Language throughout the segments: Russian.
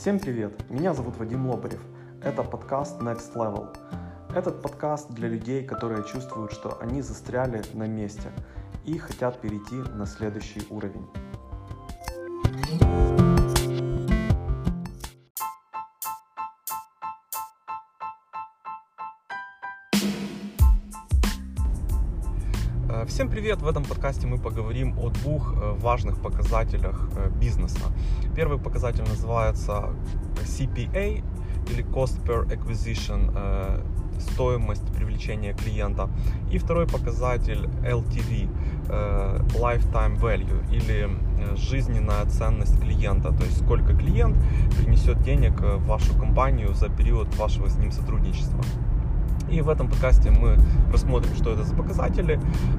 Всем привет! Меня зовут Вадим Лобарев. Это подкаст Next Level. Этот подкаст для людей, которые чувствуют, что они застряли на месте и хотят перейти на следующий уровень. Всем привет! В этом подкасте мы поговорим о двух э, важных показателях э, бизнеса. Первый показатель называется CPA или Cost Per Acquisition, стоимость привлечения клиента. И второй показатель LTV, Lifetime Value или жизненная ценность клиента, то есть сколько клиент принесет денег в вашу компанию за период вашего с ним сотрудничества. И в этом подкасте мы рассмотрим, что это за показатели,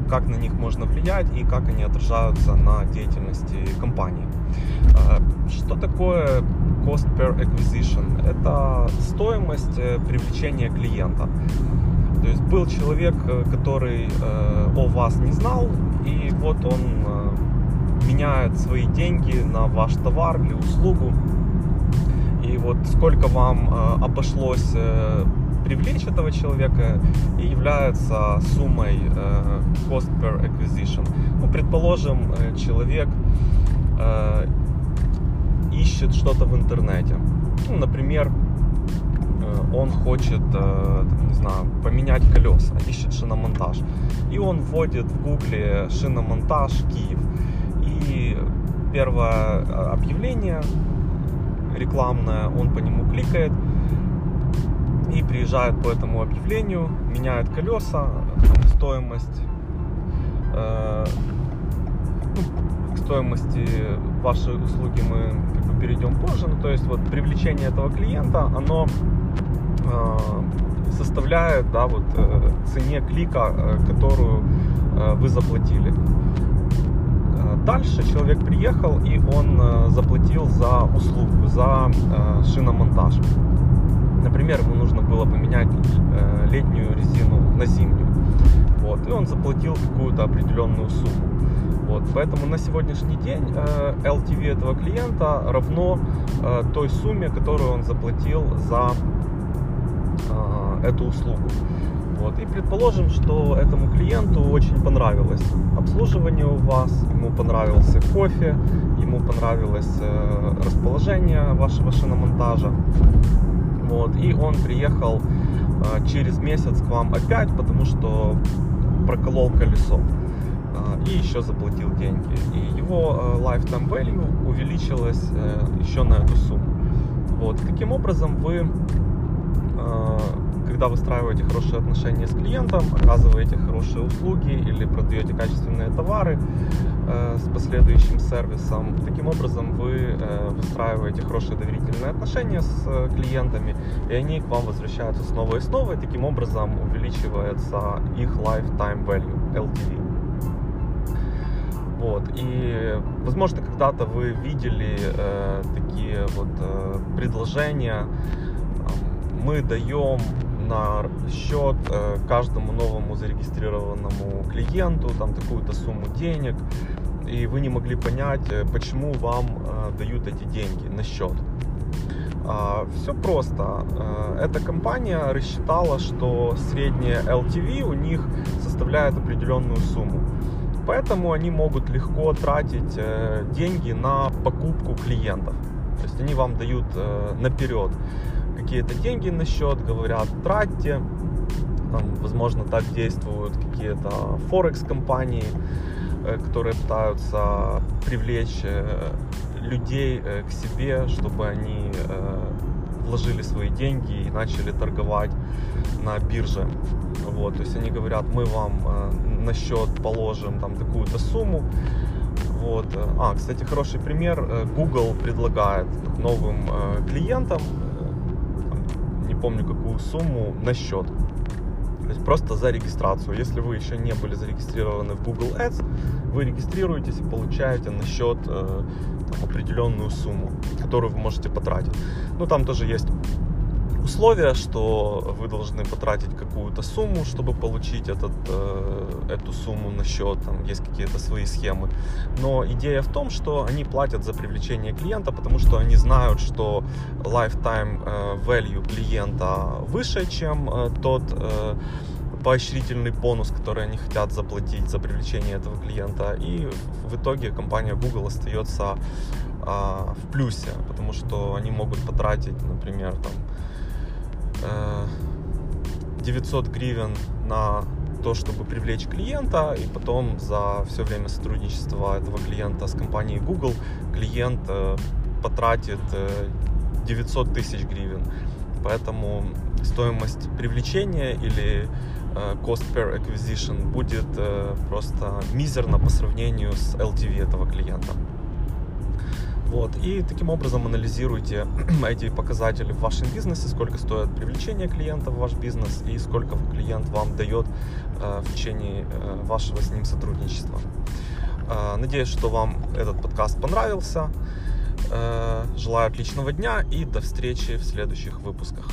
как на них можно влиять и как они отражаются на деятельности компании. А, что такое cost per acquisition? Это стоимость э, привлечения клиента. То есть был человек, э, который э, о вас не знал, и вот он меняет свои деньги на ваш товар или услугу. И вот сколько вам обошлось привлечь этого человека и является суммой э, cost per acquisition. Ну, предположим, э, человек э, ищет что-то в интернете. Ну, например, он хочет, не знаю, поменять колеса, ищет шиномонтаж. И он вводит в гугле шиномонтаж Киев. И первое объявление рекламное, он по нему кликает, и приезжают по этому объявлению, меняют колеса, стоимость э, ну, к стоимости вашей услуги мы как бы перейдем позже. Ну, то есть вот привлечение этого клиента, оно э, составляет да, вот, э, цене клика, э, которую э, вы заплатили. Э, дальше человек приехал и он э, заплатил за услугу, за э, шиномонтаж. Например, нужно было поменять э, летнюю резину на зимнюю. Вот, и он заплатил какую-то определенную сумму. Вот, поэтому на сегодняшний день э, LTV этого клиента равно э, той сумме, которую он заплатил за э, эту услугу. Вот, и предположим, что этому клиенту очень понравилось обслуживание у вас, ему понравился кофе, ему понравилось э, расположение вашего шиномонтажа. Вот, и он приехал э, через месяц к вам опять, потому что проколол колесо э, и еще заплатил деньги. И его э, lifetime value увеличилось э, еще на эту сумму. Вот. таким образом вы когда выстраиваете хорошие отношения с клиентом, оказываете хорошие услуги или продаете качественные товары э, с последующим сервисом, таким образом вы э, выстраиваете хорошие доверительные отношения с э, клиентами, и они к вам возвращаются снова и снова, и таким образом увеличивается их lifetime value, LTV. Вот. И, возможно, когда-то вы видели э, такие вот э, предложения. Мы даем на счет э, каждому новому зарегистрированному клиенту там такую-то сумму денег, и вы не могли понять, э, почему вам э, дают эти деньги на счет. А, Все просто. Эта компания рассчитала, что средняя LTV у них составляет определенную сумму. Поэтому они могут легко тратить деньги на покупку клиентов. То есть они вам дают наперед какие-то деньги на счет, говорят, тратьте. Там, возможно, так действуют какие-то форекс-компании, э, которые пытаются привлечь э, людей э, к себе, чтобы они вложили свои деньги и начали торговать на бирже. Вот, то есть они говорят, мы вам на счет положим там такую-то сумму. Вот. А, кстати, хороший пример. Google предлагает новым клиентам помню какую сумму, на счет. То есть просто за регистрацию. Если вы еще не были зарегистрированы в Google Ads, вы регистрируетесь и получаете на счет э, там, определенную сумму, которую вы можете потратить. Ну, там тоже есть условия, что вы должны потратить какую-то сумму, чтобы получить этот, э, эту сумму на счет, там есть какие-то свои схемы. Но идея в том, что они платят за привлечение клиента, потому что они знают, что lifetime э, value клиента выше, чем э, тот поощрительный бонус, который они хотят заплатить за привлечение этого клиента. И в итоге компания Google остается а, в плюсе, потому что они могут потратить, например, там 900 э, гривен на то, чтобы привлечь клиента, и потом за все время сотрудничества этого клиента с компанией Google клиент э, потратит 900 э, тысяч гривен. Поэтому стоимость привлечения или cost per acquisition будет просто мизерно по сравнению с LTV этого клиента. Вот. И таким образом анализируйте эти показатели в вашем бизнесе, сколько стоит привлечение клиента в ваш бизнес и сколько клиент вам дает э, в течение э, вашего с ним сотрудничества. Э, надеюсь, что вам этот подкаст понравился. Желаю отличного дня и до встречи в следующих выпусках.